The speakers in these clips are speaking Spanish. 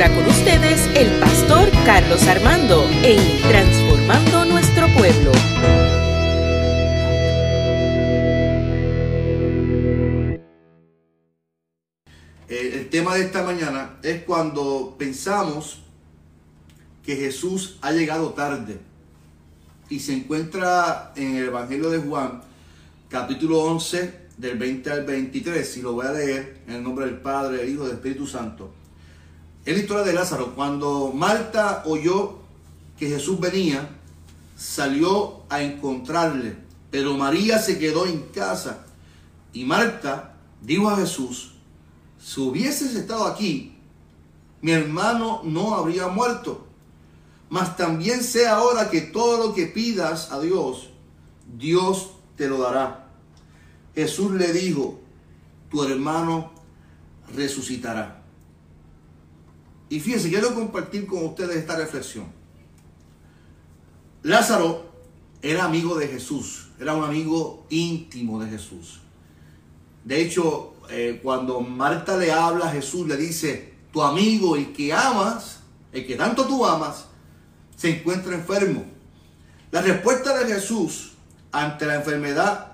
ahora con ustedes el pastor Carlos Armando en Transformando Nuestro Pueblo. Eh, el tema de esta mañana es cuando pensamos que Jesús ha llegado tarde y se encuentra en el Evangelio de Juan, capítulo 11, del 20 al 23, y lo voy a leer en el nombre del Padre, del Hijo y del Espíritu Santo. Es la historia de Lázaro. Cuando Marta oyó que Jesús venía, salió a encontrarle, pero María se quedó en casa. Y Marta dijo a Jesús, si hubieses estado aquí, mi hermano no habría muerto. Mas también sé ahora que todo lo que pidas a Dios, Dios te lo dará. Jesús le dijo, tu hermano resucitará. Y fíjense, quiero compartir con ustedes esta reflexión. Lázaro era amigo de Jesús, era un amigo íntimo de Jesús. De hecho, eh, cuando Marta le habla a Jesús, le dice, tu amigo, el que amas, el que tanto tú amas, se encuentra enfermo. La respuesta de Jesús ante la enfermedad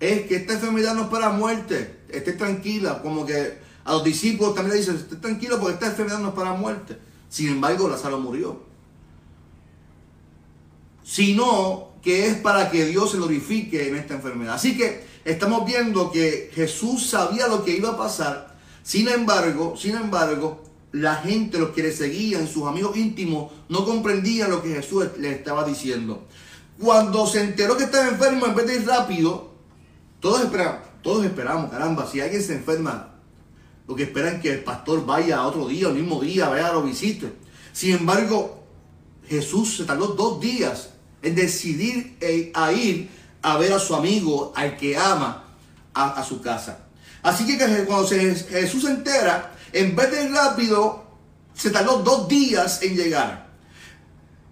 es que esta enfermedad no es para muerte, esté tranquila, como que a los discípulos también le dicen, esté tranquilo porque esta enfermedad no es para muerte. Sin embargo, Lázaro murió. Sino que es para que Dios se glorifique en esta enfermedad. Así que estamos viendo que Jesús sabía lo que iba a pasar. Sin embargo, sin embargo, la gente, los que le seguían, sus amigos íntimos, no comprendían lo que Jesús le estaba diciendo. Cuando se enteró que estaba enfermo, en vez de ir rápido, todos esperamos, todos esperamos, caramba, si alguien se enferma, lo que esperan es que el pastor vaya a otro día, el mismo día, vaya lo visite. Sin embargo, Jesús se tardó dos días en decidir eh, a ir a ver a su amigo, al que ama, a, a su casa. Así que cuando se, Jesús se entera, en vez de ir rápido, se tardó dos días en llegar.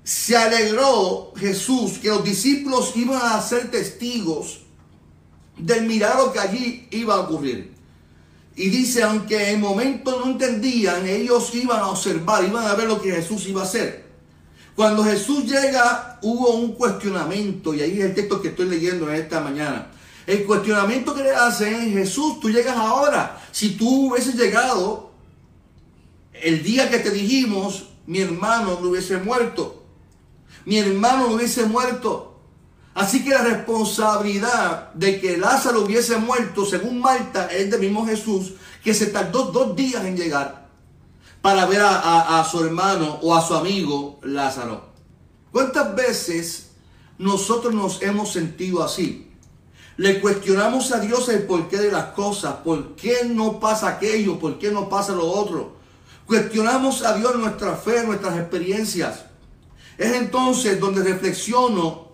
Se alegró Jesús que los discípulos iban a ser testigos del milagro que allí iba a ocurrir. Y dice, aunque en momento no entendían, ellos iban a observar, iban a ver lo que Jesús iba a hacer. Cuando Jesús llega, hubo un cuestionamiento, y ahí es el texto que estoy leyendo en esta mañana. El cuestionamiento que le hacen es, Jesús, tú llegas ahora. Si tú hubieses llegado el día que te dijimos, mi hermano no hubiese muerto. Mi hermano no hubiese muerto. Así que la responsabilidad de que Lázaro hubiese muerto, según Marta, es del mismo Jesús, que se tardó dos días en llegar para ver a, a, su hermano o a su amigo Lázaro. ¿Cuántas veces nosotros nos hemos sentido así? Le cuestionamos a Dios el porqué de las cosas, por qué no pasa aquello, por qué no pasa lo otro. Cuestionamos a Dios nuestra fe, nuestras experiencias. Es entonces donde reflexiono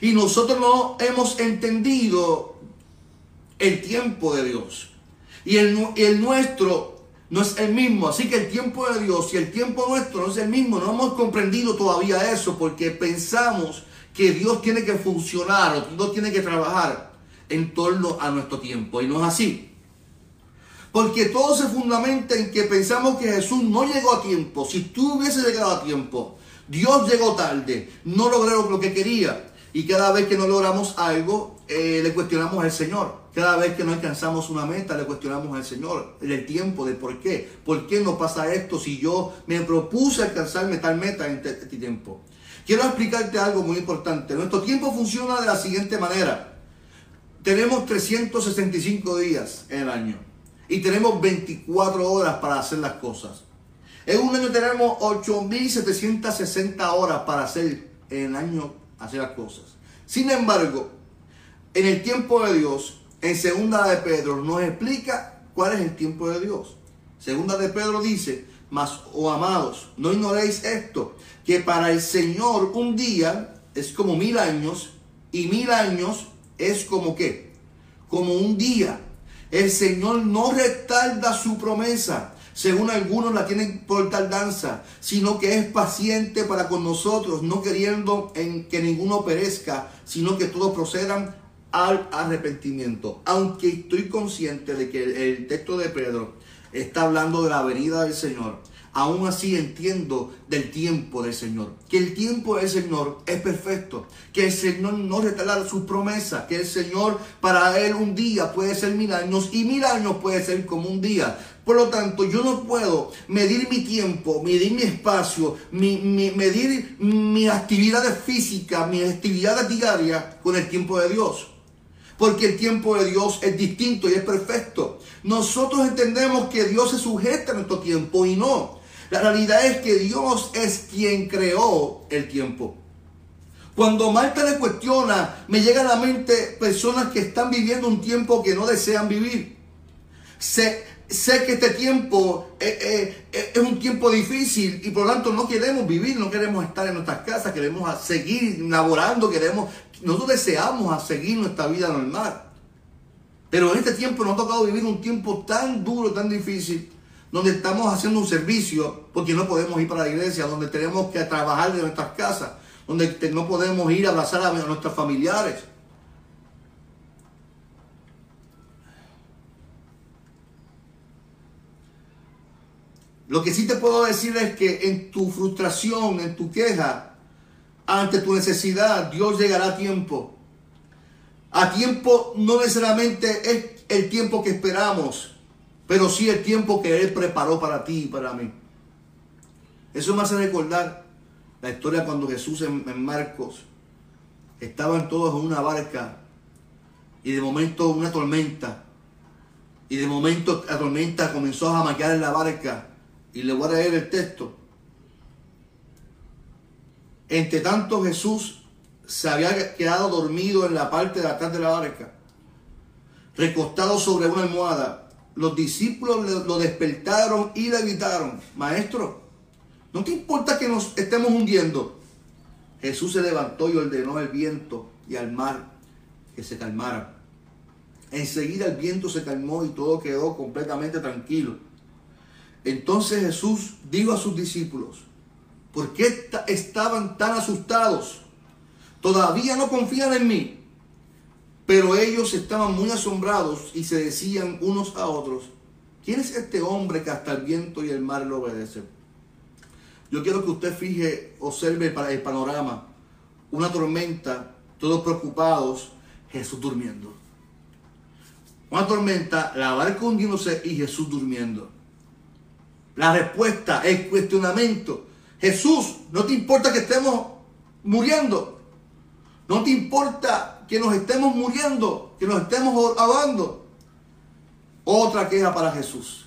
y nosotros no hemos entendido el tiempo de Dios. Y el, nuestro no es el mismo. Así que el tiempo de Dios y el tiempo nuestro no es el mismo. No hemos comprendido todavía eso porque pensamos que Dios tiene que funcionar o Dios tiene que trabajar en torno a nuestro tiempo. Y no es así. Porque todo se fundamenta en que pensamos que Jesús no llegó a tiempo. Si tú hubieses llegado a tiempo, Dios llegó tarde, no logró lo que quería. Y cada vez que no logramos algo, eh, le cuestionamos al Señor. Cada vez que no alcanzamos una meta, le cuestionamos al Señor. El tiempo de por qué. ¿Por qué no pasa esto si yo me propuse alcanzarme tal meta en este tiempo? Quiero explicarte algo muy importante. Nuestro tiempo funciona de la siguiente manera. Tenemos 365 días en el año. Y tenemos 24 horas para hacer las cosas. En un año tenemos 8.760 horas para hacer en el año hacer las cosas. Sin embargo, en el tiempo de Dios, en segunda de Pedro nos explica cuál es el tiempo de Dios. Segunda de Pedro dice, mas, oh amados, no ignoréis esto, que para el Señor un día es como mil años y mil años es como qué? Como un día. El Señor no retarda su promesa, según algunos la tienen por tardanza, sino que es paciente para con nosotros, no queriendo en que ninguno perezca, sino que todos procedan al arrepentimiento. Aunque estoy consciente de que el texto de Pedro está hablando de la venida del Señor, aún así entiendo del tiempo del Señor. Que el tiempo del Señor es perfecto. Que el Señor no retarda sus promesas. Que el Señor para Él un día puede ser mil años y mil años puede ser como un día. Por lo tanto, yo no puedo medir mi tiempo, medir mi espacio, medir mis actividades físicas, mis actividades diarias con el tiempo de Dios. Porque el tiempo de Dios es distinto y es perfecto. Nosotros entendemos que Dios se sujeta a nuestro tiempo y no. La realidad es que Dios es quien creó el tiempo. Cuando Marta le cuestiona, me llega a la mente personas que están viviendo un tiempo que no desean vivir. Sé, que este tiempo eh, eh, eh, es un tiempo difícil y por lo tanto no queremos vivir, no queremos estar en nuestras casas, queremos seguir laborando, queremos, nosotros deseamos seguir nuestra vida normal. Pero en este tiempo nos ha tocado vivir un tiempo tan duro, tan difícil, donde estamos haciendo un servicio porque no podemos ir para la iglesia, donde tenemos que trabajar de nuestras casas, donde no podemos ir a abrazar a nuestros familiares. Lo que sí te puedo decir es que en tu frustración, en tu queja, ante tu necesidad, Dios llegará a tiempo. A tiempo no necesariamente es el tiempo que esperamos, pero sí el tiempo que Él preparó para ti y para mí. Eso me hace recordar la historia cuando Jesús en, Marcos estaban todos en una barca y de momento una tormenta. Y de momento la tormenta comenzó a jamaquear en la barca. Y le voy a leer el texto. Entre tanto Jesús se había quedado dormido en la parte de atrás de la barca, recostado sobre una almohada los discípulos lo despertaron y le gritaron, maestro, ¿no te importa que nos estemos hundiendo? Jesús se levantó y ordenó al viento y al mar que se calmaran. Enseguida el viento se calmó y todo quedó completamente tranquilo. Entonces Jesús dijo a sus discípulos, ¿por qué estaban tan asustados? ¿Todavía no confían en mí? Pero ellos estaban muy asombrados y se decían unos a otros, ¿quién es este hombre que hasta el viento y el mar lo obedecen? Yo quiero que usted fije, observe el panorama. Una tormenta, todos preocupados, Jesús durmiendo. Una tormenta, la barca hundiéndose y Jesús durmiendo. La respuesta, el cuestionamiento. Jesús, no te importa que estemos muriendo. No te importa que nos estemos muriendo, que nos estemos ahogando. Otra queja para Jesús.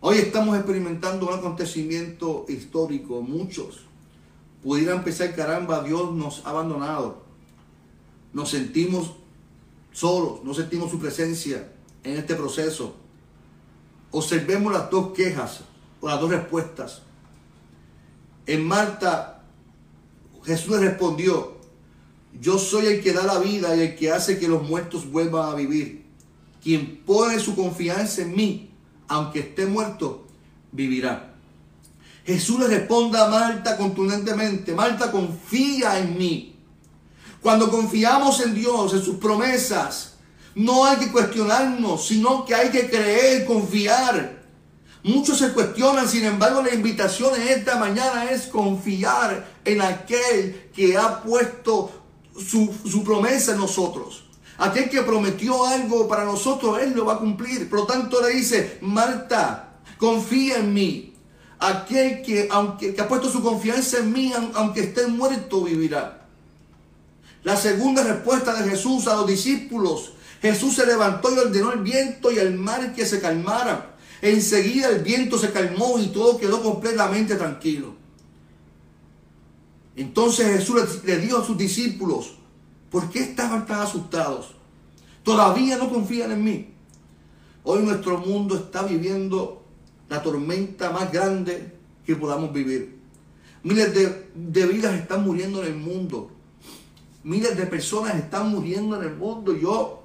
Hoy estamos experimentando un acontecimiento histórico. Muchos pudieran pensar, caramba, Dios nos ha abandonado. Nos sentimos solos, no sentimos su presencia en este proceso. Observemos las dos quejas o las dos respuestas. En Marta, Jesús respondió, yo soy el que da la vida y el que hace que los muertos vuelvan a vivir. Quien pone su confianza en mí, aunque esté muerto, vivirá. Jesús le responde a Marta contundentemente, Marta confía en mí. Cuando confiamos en Dios, en sus promesas, no hay que cuestionarnos, sino que hay que creer, confiar. Muchos se cuestionan, sin embargo, la invitación en esta mañana es confiar en aquel que ha puesto su, promesa en nosotros. Aquel que prometió algo para nosotros, Él lo va a cumplir. Por lo tanto, le dice, Marta, confía en mí. Aquel que, aunque, que ha puesto su confianza en mí, aunque esté muerto, vivirá. La segunda respuesta de Jesús a los discípulos. Jesús se levantó y ordenó el viento y el mar que se calmara. Enseguida el viento se calmó y todo quedó completamente tranquilo. Entonces Jesús le dijo a sus discípulos, ¿por qué estaban tan asustados? Todavía no confían en mí. Hoy nuestro mundo está viviendo la tormenta más grande que podamos vivir. Miles de, vidas están muriendo en el mundo. Miles de personas están muriendo en el mundo. Yo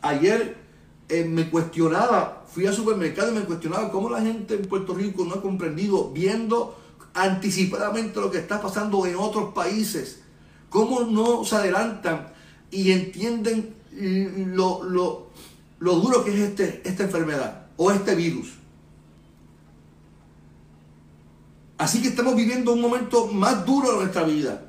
ayer eh, me cuestionaba, fui al supermercado y me cuestionaba cómo la gente en Puerto Rico no ha comprendido, viendo anticipadamente lo que está pasando en otros países, cómo no se adelantan y entienden lo, lo, duro que es este, esta enfermedad o este virus. Así que estamos viviendo un momento más duro de nuestra vida.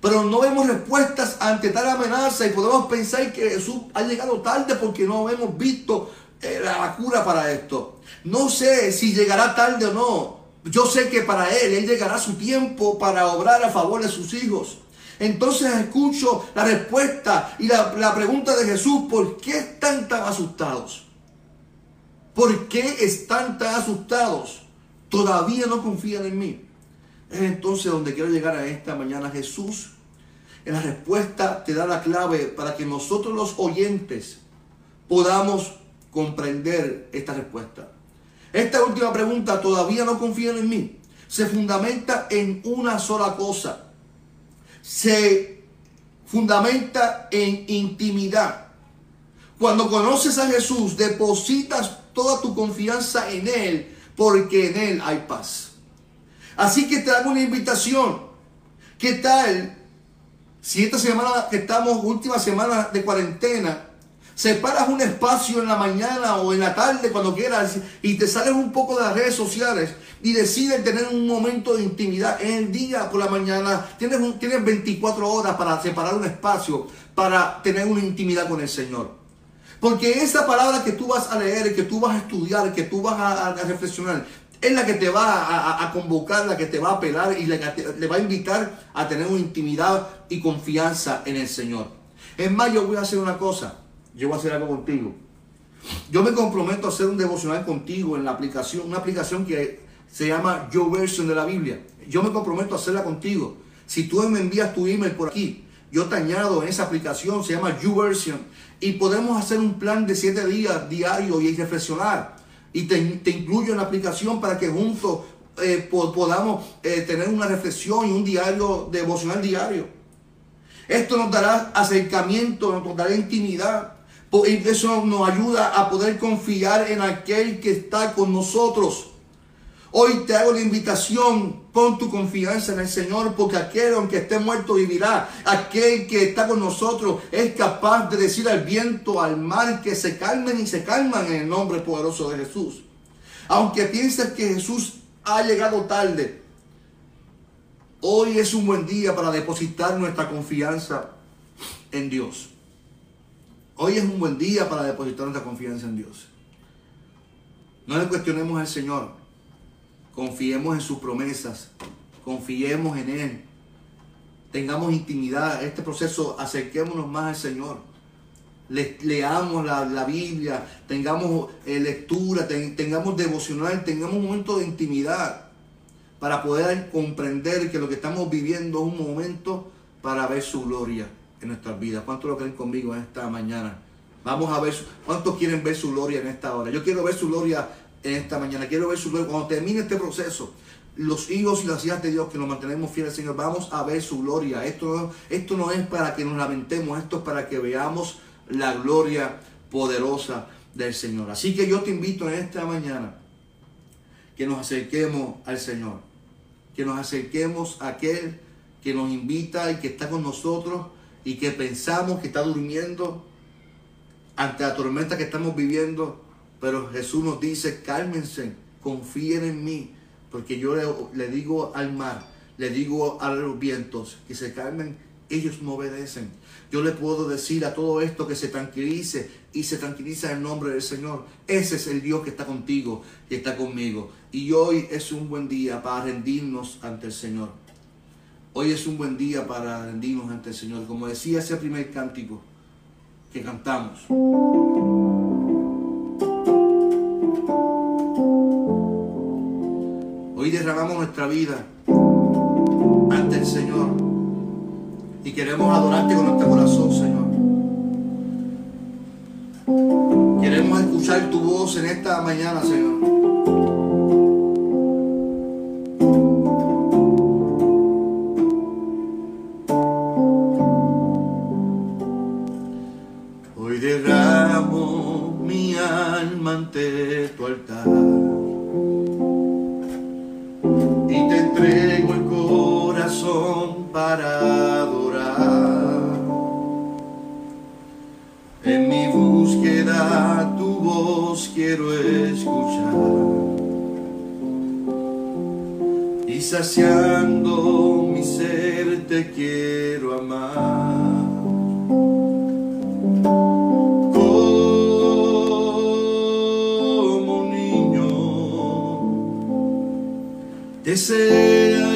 Pero no vemos respuestas ante tal amenaza y podemos pensar que Jesús ha llegado tarde porque no hemos visto eh, la cura para esto. No sé si llegará tarde o no. Yo sé que para Él, Él llegará su tiempo para obrar a favor de sus hijos. Entonces escucho la respuesta y la, la pregunta de Jesús, ¿por qué están tan asustados? ¿Por qué están tan asustados? Todavía no confían en mí. Es entonces donde quiero llegar a esta mañana. Jesús, en la respuesta te da la clave para que nosotros los oyentes podamos comprender esta respuesta. Esta última pregunta, ¿todavía no confían en mí? Se fundamenta en una sola cosa. Se fundamenta en intimidad. Cuando conoces a Jesús, depositas toda tu confianza en Él, porque en Él hay paz. Así que te hago una invitación. ¿Qué tal si esta semana que estamos, última semana de cuarentena, separas un espacio en la mañana o en la tarde cuando quieras y te sales un poco de las redes sociales y decides tener un momento de intimidad en el día por la mañana, tienes, tienes 24 horas para separar un espacio para tener una intimidad con el Señor. Porque esa palabra que tú vas a leer, que tú vas a estudiar, que tú vas a reflexionar, es la que te va a, convocar, la que te va a apelar y la que te, le va a invitar a tener una intimidad y confianza en el Señor. En mayo voy a hacer una cosa, yo voy a hacer algo contigo. Yo me comprometo a hacer un devocional contigo en la aplicación, una aplicación que se llama Yo Version de la Biblia. Yo me comprometo a hacerla contigo. Si tú me envías tu email por aquí, yo te añado en esa aplicación, se llama YouVersion, y podemos hacer un plan de siete días diario y reflexionar y te, incluyo en la aplicación para que juntos eh, podamos eh, tener una reflexión y un diario devocional diario. Esto nos dará acercamiento, nos dará intimidad. Y eso nos ayuda a poder confiar en aquel que está con nosotros. Hoy te hago la invitación, pon tu confianza en el Señor, porque aquel, aunque esté muerto, vivirá. Aquel que está con nosotros es capaz de decir al viento, al mar, que se calmen y se calman en el nombre poderoso de Jesús. Aunque pienses que Jesús ha llegado tarde, hoy es un buen día para depositar nuestra confianza en Dios. Hoy es un buen día para depositar nuestra confianza en Dios. No le cuestionemos al Señor. Confiemos en sus promesas. Confiemos en Él. Tengamos intimidad. Este proceso, acerquémonos más al Señor. Le, leamos la, Biblia. Tengamos eh, lectura. tengamos devocional. Tengamos un momento de intimidad. Para poder comprender que lo que estamos viviendo es un momento para ver su gloria en nuestras vidas. ¿Cuántos lo creen conmigo en esta mañana? Vamos a ver, ¿cuántos quieren ver su gloria en esta hora? Yo quiero ver su gloria en esta mañana. Quiero ver su gloria. Cuando termine este proceso, los hijos y las hijas de Dios que nos mantenemos fieles Señor, vamos a ver su gloria. Esto, esto no es para que nos lamentemos, esto es para que veamos la gloria poderosa del Señor. Así que yo te invito en esta mañana que nos acerquemos al Señor, que nos acerquemos a aquel que nos invita y que está con nosotros y que pensamos que está durmiendo ante la tormenta que estamos viviendo pero Jesús nos dice, cálmense, confíen en mí, porque yo le, digo al mar, le digo a los vientos que se calmen, ellos me obedecen. Yo le puedo decir a todo esto que se tranquilice y se tranquiliza en el nombre del Señor. Ese es el Dios que está contigo y está conmigo. Y hoy es un buen día para rendirnos ante el Señor. Hoy es un buen día para rendirnos ante el Señor. Como decía ese primer cántico que cantamos. Hoy derramamos nuestra vida ante el Señor y queremos adorarte con nuestro corazón, Señor. Queremos escuchar tu voz en esta mañana, Señor. Saciando mi ser te quiero amar. Como un niño desea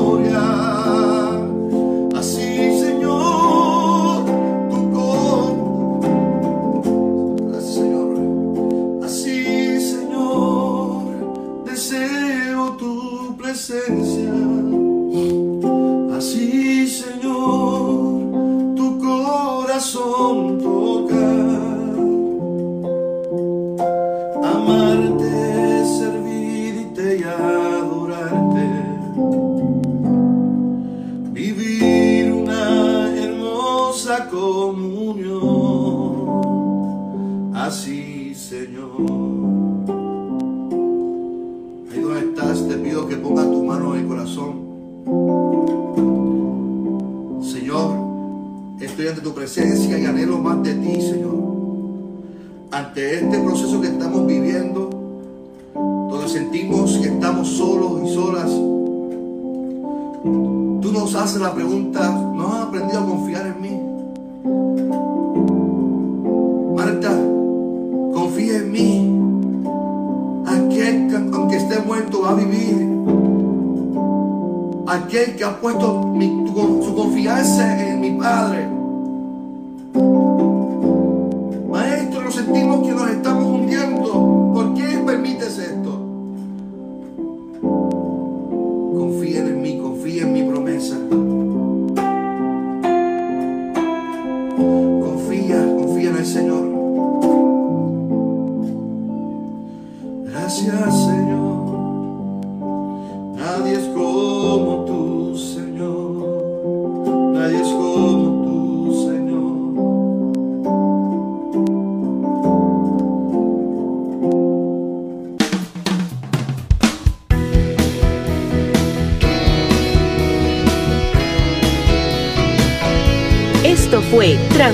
gloria. Comunión. Así, Señor. Ahí donde estás, te pido que pongas tu mano en el corazón. Señor, estoy ante tu presencia y anhelo más de ti, Señor. Ante este proceso que estamos viviendo, donde sentimos que estamos solos y solas, tú nos haces la pregunta, ¿no has aprendido a confiar en mí? Marta, confía en mí. Aquel que aunque esté muerto va a vivir. Aquel que ha puesto su confianza en mi Padre. Maestro, nos sentimos que nos estamos